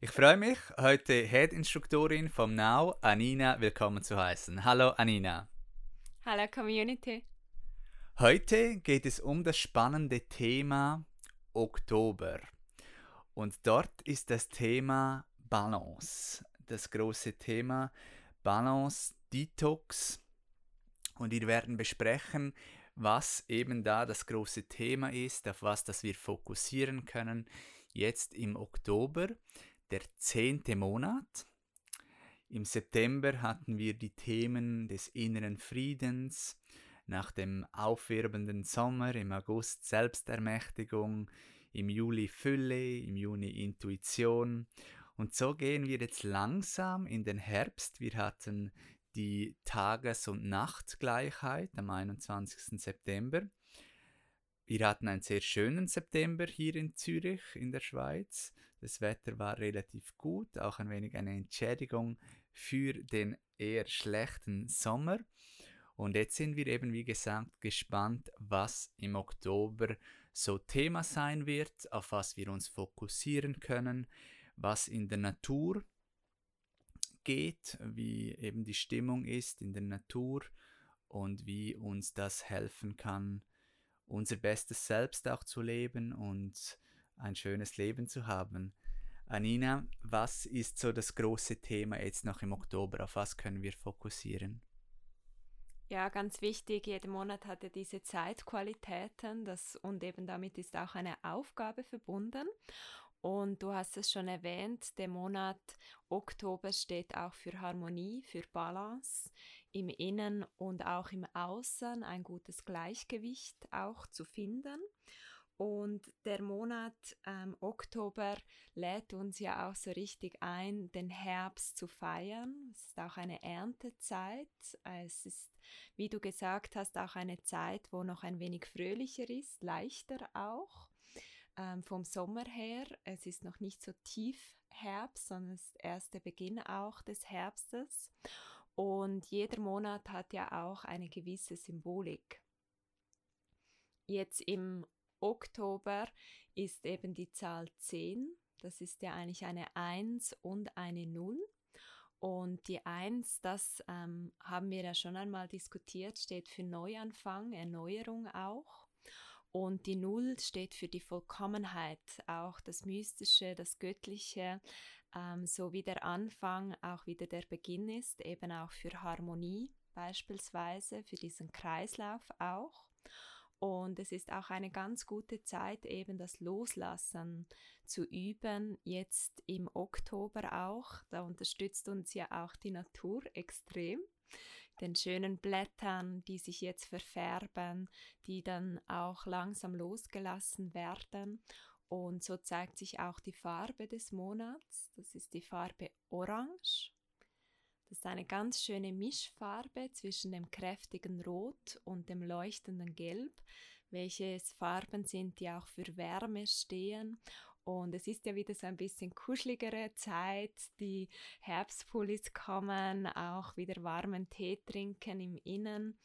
Ich freue mich, heute Head-Instruktorin vom Now, Anina, willkommen zu heißen. Hallo Anina. Hallo Community. Heute geht es um das spannende Thema Oktober. Und dort ist das Thema Balance. Das große Thema Balance, Detox. Und wir werden besprechen, was eben da das große Thema ist, auf was das wir fokussieren können jetzt im Oktober der zehnte Monat. Im September hatten wir die Themen des inneren Friedens, nach dem aufwirbenden Sommer, im August Selbstermächtigung, im Juli Fülle, im Juni Intuition. Und so gehen wir jetzt langsam in den Herbst. Wir hatten die Tages- und Nachtgleichheit am 21. September. Wir hatten einen sehr schönen September hier in Zürich in der Schweiz. Das Wetter war relativ gut, auch ein wenig eine Entschädigung für den eher schlechten Sommer. Und jetzt sind wir eben, wie gesagt, gespannt, was im Oktober so Thema sein wird, auf was wir uns fokussieren können, was in der Natur geht, wie eben die Stimmung ist in der Natur und wie uns das helfen kann, unser bestes Selbst auch zu leben und ein schönes Leben zu haben. Anina, was ist so das große Thema jetzt noch im Oktober? Auf was können wir fokussieren? Ja, ganz wichtig, jeden Monat hat er diese Zeitqualitäten das, und eben damit ist auch eine Aufgabe verbunden. Und du hast es schon erwähnt, der Monat Oktober steht auch für Harmonie, für Balance im Innen und auch im Außen, ein gutes Gleichgewicht auch zu finden. Und der Monat ähm, Oktober lädt uns ja auch so richtig ein, den Herbst zu feiern. Es ist auch eine Erntezeit. Es ist, wie du gesagt hast, auch eine Zeit, wo noch ein wenig fröhlicher ist, leichter auch ähm, vom Sommer her. Es ist noch nicht so tief Herbst, sondern es ist erst der Beginn auch des Herbstes. Und jeder Monat hat ja auch eine gewisse Symbolik. Jetzt im Oktober ist eben die Zahl 10. Das ist ja eigentlich eine 1 und eine 0. Und die 1, das ähm, haben wir ja schon einmal diskutiert, steht für Neuanfang, Erneuerung auch. Und die 0 steht für die Vollkommenheit, auch das Mystische, das Göttliche, ähm, so wie der Anfang auch wieder der Beginn ist, eben auch für Harmonie beispielsweise, für diesen Kreislauf auch. Und es ist auch eine ganz gute Zeit, eben das Loslassen zu üben, jetzt im Oktober auch. Da unterstützt uns ja auch die Natur extrem. Den schönen Blättern, die sich jetzt verfärben, die dann auch langsam losgelassen werden. Und so zeigt sich auch die Farbe des Monats. Das ist die Farbe Orange. Das ist eine ganz schöne Mischfarbe zwischen dem kräftigen Rot und dem leuchtenden Gelb, welche Farben sind, die auch für Wärme stehen. Und es ist ja wieder so ein bisschen kuscheligere Zeit. Die Herbstpullis kommen, auch wieder warmen Tee trinken im Innen.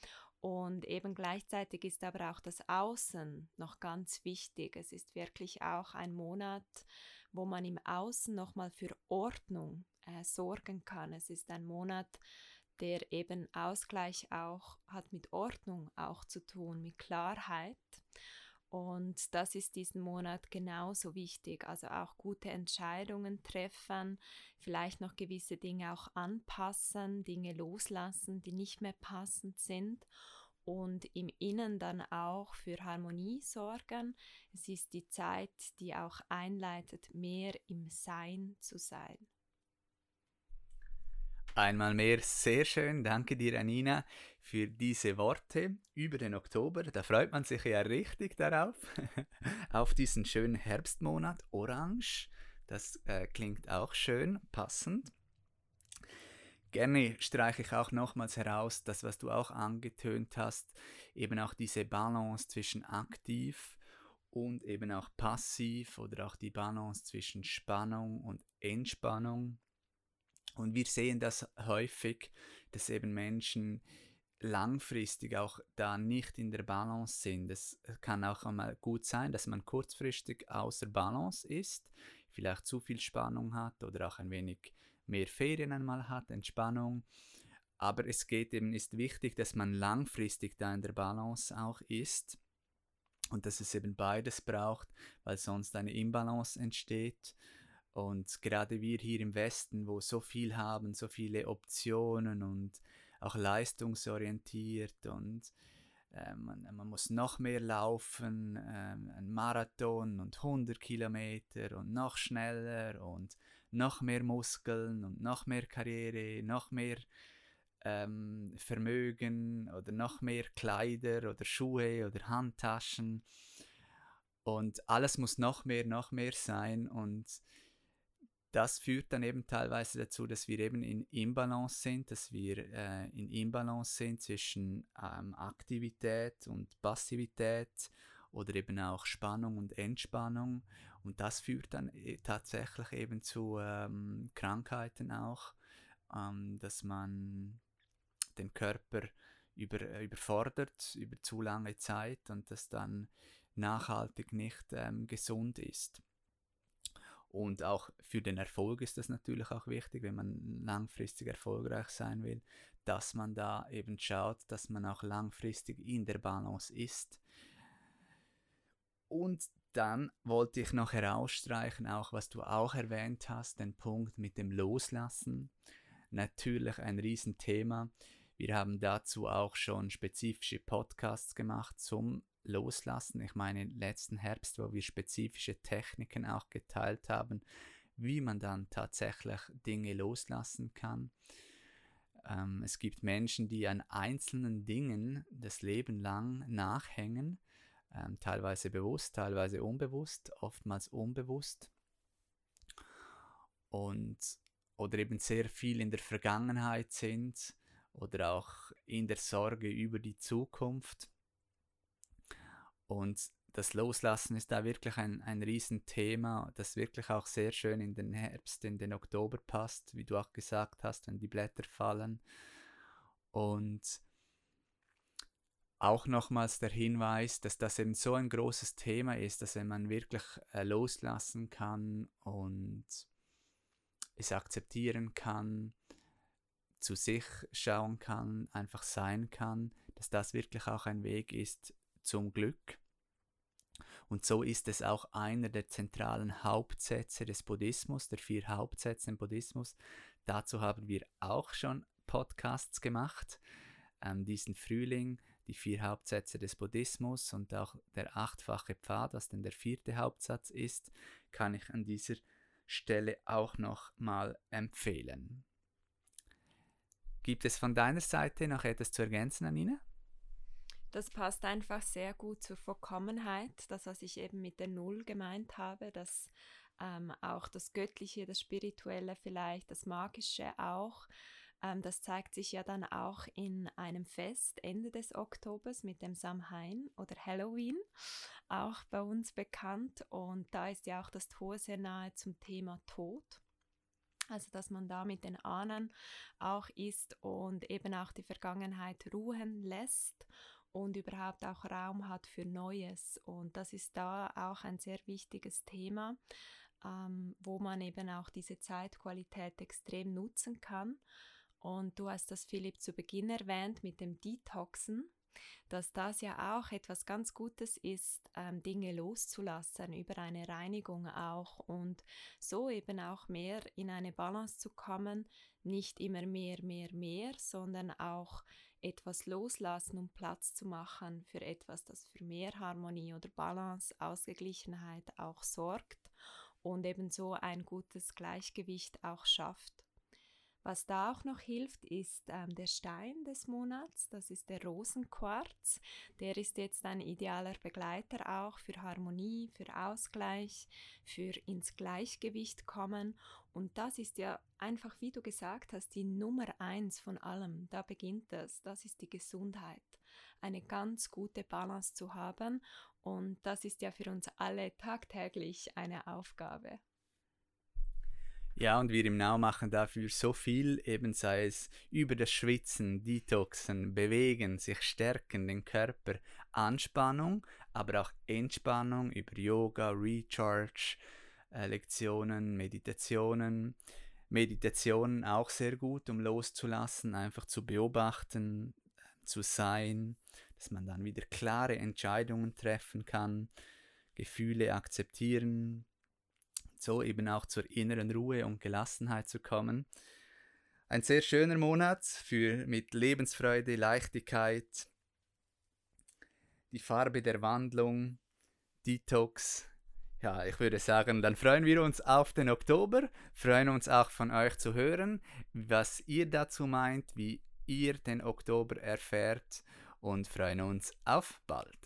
Und eben gleichzeitig ist aber auch das Außen noch ganz wichtig. Es ist wirklich auch ein Monat, wo man im Außen nochmal für Ordnung äh, sorgen kann. Es ist ein Monat, der eben Ausgleich auch hat mit Ordnung auch zu tun, mit Klarheit. Und das ist diesen Monat genauso wichtig. Also auch gute Entscheidungen treffen, vielleicht noch gewisse Dinge auch anpassen, Dinge loslassen, die nicht mehr passend sind und im Innen dann auch für Harmonie sorgen. Es ist die Zeit, die auch einleitet, mehr im Sein zu sein. Einmal mehr sehr schön. Danke dir, Anina, für diese Worte über den Oktober. Da freut man sich ja richtig darauf, auf diesen schönen Herbstmonat. Orange, das äh, klingt auch schön, passend. Gerne streiche ich auch nochmals heraus, das, was du auch angetönt hast, eben auch diese Balance zwischen aktiv und eben auch passiv oder auch die Balance zwischen Spannung und Entspannung. Und wir sehen das häufig, dass eben Menschen langfristig auch da nicht in der Balance sind. Es kann auch einmal gut sein, dass man kurzfristig außer Balance ist, vielleicht zu viel Spannung hat oder auch ein wenig mehr Ferien einmal hat, Entspannung. Aber es geht eben, ist wichtig, dass man langfristig da in der Balance auch ist und dass es eben beides braucht, weil sonst eine Imbalance entsteht. Und gerade wir hier im Westen, wo so viel haben, so viele Optionen und auch leistungsorientiert und äh, man, man, muss noch mehr laufen, äh, ein Marathon und 100 Kilometer und noch schneller und noch mehr Muskeln und noch mehr Karriere, noch mehr ähm, Vermögen oder noch mehr Kleider oder Schuhe oder Handtaschen. Und alles muss noch mehr, noch mehr sein. Und das führt dann eben teilweise dazu, dass wir eben in Imbalance sind, dass wir äh, in Imbalance sind zwischen ähm, Aktivität und Passivität oder eben auch Spannung und Entspannung. Und das führt dann äh, tatsächlich eben zu ähm, Krankheiten auch, ähm, dass man den Körper über, äh, überfordert über zu lange Zeit und das dann nachhaltig nicht ähm, gesund ist. Und auch für den Erfolg ist das natürlich auch wichtig, wenn man langfristig erfolgreich sein will, dass man da eben schaut, dass man auch langfristig in der Balance ist. Und dann wollte ich noch herausstreichen, auch was du auch erwähnt hast, den Punkt mit dem Loslassen. Natürlich ein Riesenthema. Wir haben dazu auch schon spezifische Podcasts gemacht zum Loslassen. Ich meine, letzten Herbst, wo wir spezifische Techniken auch geteilt haben, wie man dann tatsächlich Dinge loslassen kann. Ähm, es gibt Menschen, die an einzelnen Dingen das Leben lang nachhängen, ähm, teilweise bewusst, teilweise unbewusst, oftmals unbewusst. Und oder eben sehr viel in der Vergangenheit sind oder auch in der Sorge über die Zukunft. Und das Loslassen ist da wirklich ein, ein Riesenthema, das wirklich auch sehr schön in den Herbst, in den Oktober passt, wie du auch gesagt hast, wenn die Blätter fallen. Und auch nochmals der Hinweis, dass das eben so ein großes Thema ist, dass wenn man wirklich äh, loslassen kann und es akzeptieren kann, zu sich schauen kann, einfach sein kann, dass das wirklich auch ein Weg ist zum Glück. Und so ist es auch einer der zentralen Hauptsätze des Buddhismus, der vier Hauptsätze im Buddhismus. Dazu haben wir auch schon Podcasts gemacht. Ähm, diesen Frühling, die vier Hauptsätze des Buddhismus und auch der achtfache Pfad, was denn der vierte Hauptsatz ist, kann ich an dieser Stelle auch noch mal empfehlen. Gibt es von deiner Seite noch etwas zu ergänzen, Anina? Das passt einfach sehr gut zur Vollkommenheit, das, was ich eben mit der Null gemeint habe, dass ähm, auch das Göttliche, das Spirituelle vielleicht, das Magische auch, ähm, das zeigt sich ja dann auch in einem Fest Ende des Oktobers mit dem Samhain oder Halloween, auch bei uns bekannt. Und da ist ja auch das Tor sehr nahe zum Thema Tod. Also dass man da mit den Ahnen auch ist und eben auch die Vergangenheit ruhen lässt und überhaupt auch Raum hat für Neues. Und das ist da auch ein sehr wichtiges Thema, ähm, wo man eben auch diese Zeitqualität extrem nutzen kann. Und du hast das, Philipp, zu Beginn erwähnt mit dem Detoxen dass das ja auch etwas ganz Gutes ist, ähm, Dinge loszulassen über eine Reinigung auch und so eben auch mehr in eine Balance zu kommen, nicht immer mehr, mehr, mehr, sondern auch etwas loslassen, um Platz zu machen für etwas, das für mehr Harmonie oder Balance, Ausgeglichenheit auch sorgt und ebenso ein gutes Gleichgewicht auch schafft. Was da auch noch hilft, ist ähm, der Stein des Monats. Das ist der Rosenquarz. Der ist jetzt ein idealer Begleiter auch für Harmonie, für Ausgleich, für ins Gleichgewicht kommen Und das ist ja einfach, wie du gesagt hast, die Nummer eins von allem. Da beginnt es. Das ist die Gesundheit. Eine ganz gute Balance zu haben. Und das ist ja für uns alle tagtäglich eine Aufgabe. Ja, und wir im Now machen dafür so viel, eben sei es über das Schwitzen, Detoxen, Bewegen, sich stärken, den Körper, Anspannung, aber auch Entspannung über Yoga, Recharge, äh, Lektionen, Meditationen. Meditationen auch sehr gut, um loszulassen, einfach zu beobachten, zu sein, dass man dann wieder klare Entscheidungen treffen kann, Gefühle akzeptieren, so eben auch zur inneren Ruhe und Gelassenheit zu kommen. Ein sehr schöner Monat für mit Lebensfreude, Leichtigkeit, die Farbe der Wandlung, Detox. Ja, ich würde sagen, dann freuen wir uns auf den Oktober, freuen uns auch von euch zu hören, was ihr dazu meint, wie ihr den Oktober erfährt und freuen uns auf bald.